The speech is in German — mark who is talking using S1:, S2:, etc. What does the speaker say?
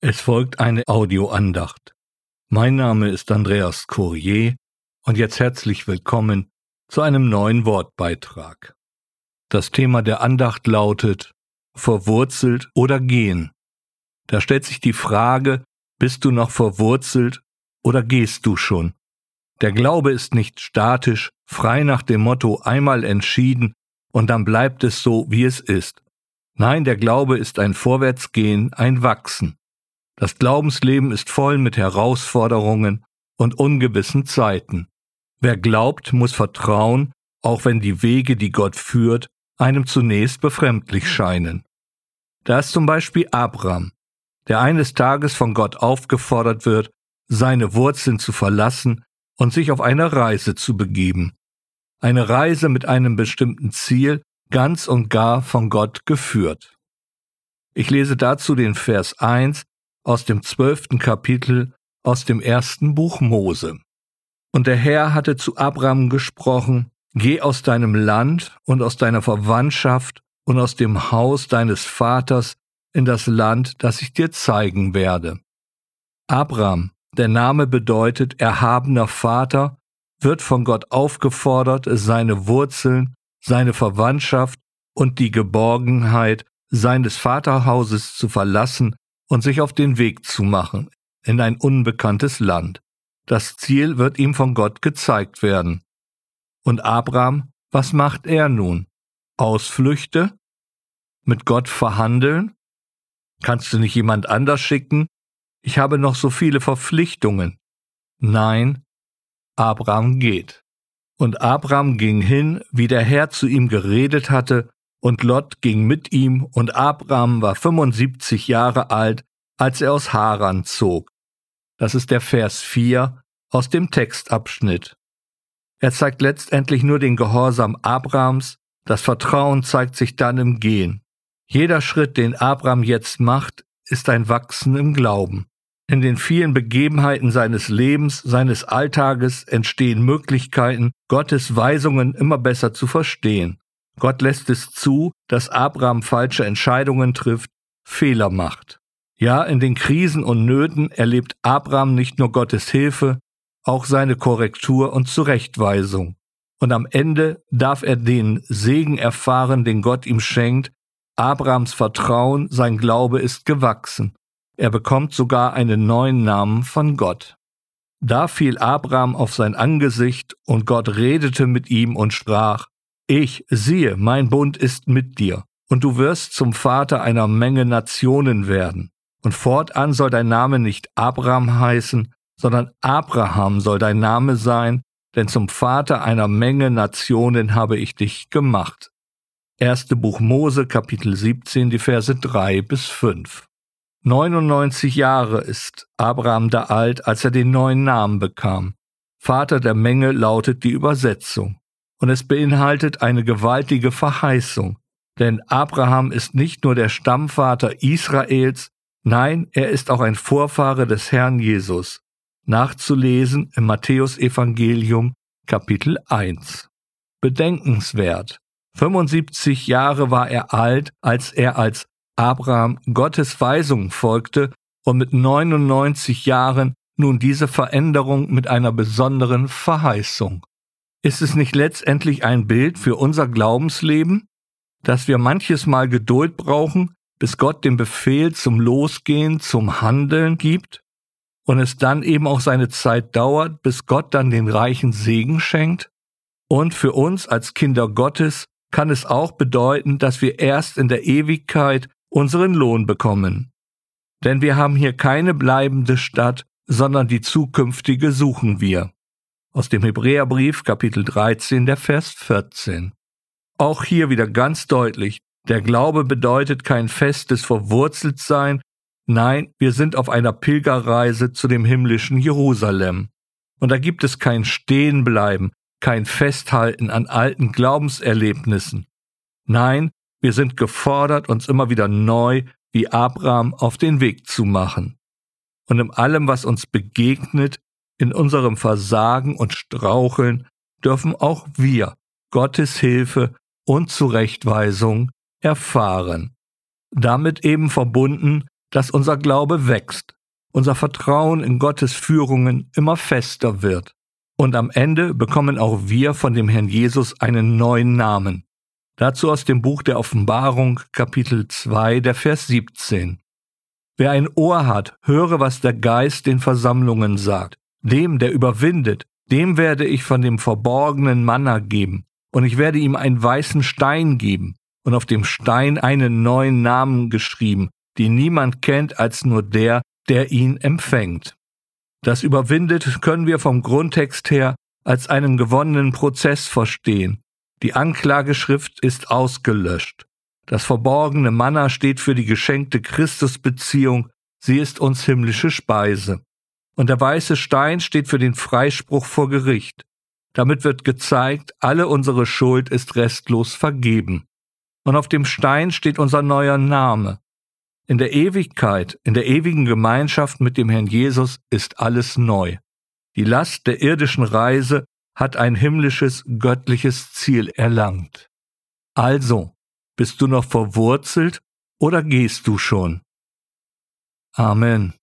S1: Es folgt eine Audioandacht. Mein Name ist Andreas Courier und jetzt herzlich willkommen zu einem neuen Wortbeitrag. Das Thema der Andacht lautet Verwurzelt oder gehen. Da stellt sich die Frage, bist du noch verwurzelt oder gehst du schon? Der Glaube ist nicht statisch, frei nach dem Motto einmal entschieden und dann bleibt es so, wie es ist. Nein, der Glaube ist ein Vorwärtsgehen, ein Wachsen. Das Glaubensleben ist voll mit Herausforderungen und ungewissen Zeiten. Wer glaubt, muss vertrauen, auch wenn die Wege, die Gott führt, einem zunächst befremdlich scheinen. Da ist zum Beispiel Abraham, der eines Tages von Gott aufgefordert wird, seine Wurzeln zu verlassen und sich auf eine Reise zu begeben. Eine Reise mit einem bestimmten Ziel, ganz und gar von Gott geführt. Ich lese dazu den Vers 1 aus dem zwölften Kapitel aus dem ersten Buch Mose. Und der Herr hatte zu Abraham gesprochen, Geh aus deinem Land und aus deiner Verwandtschaft und aus dem Haus deines Vaters in das Land, das ich dir zeigen werde. Abraham, der Name bedeutet erhabener Vater, wird von Gott aufgefordert, seine Wurzeln seine Verwandtschaft und die Geborgenheit seines Vaterhauses zu verlassen und sich auf den Weg zu machen in ein unbekanntes Land. Das Ziel wird ihm von Gott gezeigt werden. Und Abraham, was macht er nun? Ausflüchte? Mit Gott verhandeln? Kannst du nicht jemand anders schicken? Ich habe noch so viele Verpflichtungen. Nein, Abraham geht. Und Abraham ging hin, wie der Herr zu ihm geredet hatte, und Lot ging mit ihm, und Abraham war 75 Jahre alt, als er aus Haran zog. Das ist der Vers 4 aus dem Textabschnitt. Er zeigt letztendlich nur den Gehorsam Abrahams, das Vertrauen zeigt sich dann im Gehen. Jeder Schritt, den Abraham jetzt macht, ist ein Wachsen im Glauben. In den vielen Begebenheiten seines Lebens, seines Alltages entstehen Möglichkeiten, Gottes Weisungen immer besser zu verstehen. Gott lässt es zu, dass Abraham falsche Entscheidungen trifft, Fehler macht. Ja, in den Krisen und Nöten erlebt Abraham nicht nur Gottes Hilfe, auch seine Korrektur und Zurechtweisung. Und am Ende darf er den Segen erfahren, den Gott ihm schenkt. Abrahams Vertrauen, sein Glaube ist gewachsen. Er bekommt sogar einen neuen Namen von Gott. Da fiel Abraham auf sein Angesicht, und Gott redete mit ihm und sprach, Ich, siehe, mein Bund ist mit dir, und du wirst zum Vater einer Menge Nationen werden. Und fortan soll dein Name nicht Abraham heißen, sondern Abraham soll dein Name sein, denn zum Vater einer Menge Nationen habe ich dich gemacht. Erste Buch Mose, Kapitel 17, die Verse 3 bis 5. 99 Jahre ist Abraham da alt, als er den neuen Namen bekam. Vater der Menge lautet die Übersetzung. Und es beinhaltet eine gewaltige Verheißung. Denn Abraham ist nicht nur der Stammvater Israels, nein, er ist auch ein Vorfahre des Herrn Jesus. Nachzulesen im Matthäusevangelium Kapitel 1. Bedenkenswert. 75 Jahre war er alt, als er als Abraham Gottes Weisung folgte und mit 99 Jahren nun diese Veränderung mit einer besonderen Verheißung. Ist es nicht letztendlich ein Bild für unser Glaubensleben, dass wir manches Mal Geduld brauchen, bis Gott den Befehl zum Losgehen, zum Handeln gibt und es dann eben auch seine Zeit dauert, bis Gott dann den reichen Segen schenkt? Und für uns als Kinder Gottes kann es auch bedeuten, dass wir erst in der Ewigkeit unseren Lohn bekommen. Denn wir haben hier keine bleibende Stadt, sondern die zukünftige suchen wir. Aus dem Hebräerbrief Kapitel 13, der Vers 14. Auch hier wieder ganz deutlich, der Glaube bedeutet kein festes Verwurzeltsein, nein, wir sind auf einer Pilgerreise zu dem himmlischen Jerusalem. Und da gibt es kein Stehenbleiben, kein Festhalten an alten Glaubenserlebnissen. Nein, wir sind gefordert, uns immer wieder neu wie Abraham auf den Weg zu machen. Und in allem, was uns begegnet, in unserem Versagen und Straucheln, dürfen auch wir Gottes Hilfe und Zurechtweisung erfahren. Damit eben verbunden dass unser Glaube wächst, unser Vertrauen in Gottes Führungen immer fester wird. Und am Ende bekommen auch wir von dem Herrn Jesus einen neuen Namen. Dazu aus dem Buch der Offenbarung, Kapitel 2, der Vers 17. Wer ein Ohr hat, höre, was der Geist den Versammlungen sagt. Dem, der überwindet, dem werde ich von dem verborgenen Manna geben, und ich werde ihm einen weißen Stein geben, und auf dem Stein einen neuen Namen geschrieben, den niemand kennt als nur der, der ihn empfängt. Das überwindet können wir vom Grundtext her als einen gewonnenen Prozess verstehen. Die Anklageschrift ist ausgelöscht. Das verborgene Manna steht für die geschenkte Christusbeziehung, sie ist uns himmlische Speise. Und der weiße Stein steht für den Freispruch vor Gericht. Damit wird gezeigt, alle unsere Schuld ist restlos vergeben. Und auf dem Stein steht unser neuer Name. In der Ewigkeit, in der ewigen Gemeinschaft mit dem Herrn Jesus ist alles neu. Die Last der irdischen Reise hat ein himmlisches, göttliches Ziel erlangt. Also, bist du noch verwurzelt oder gehst du schon? Amen.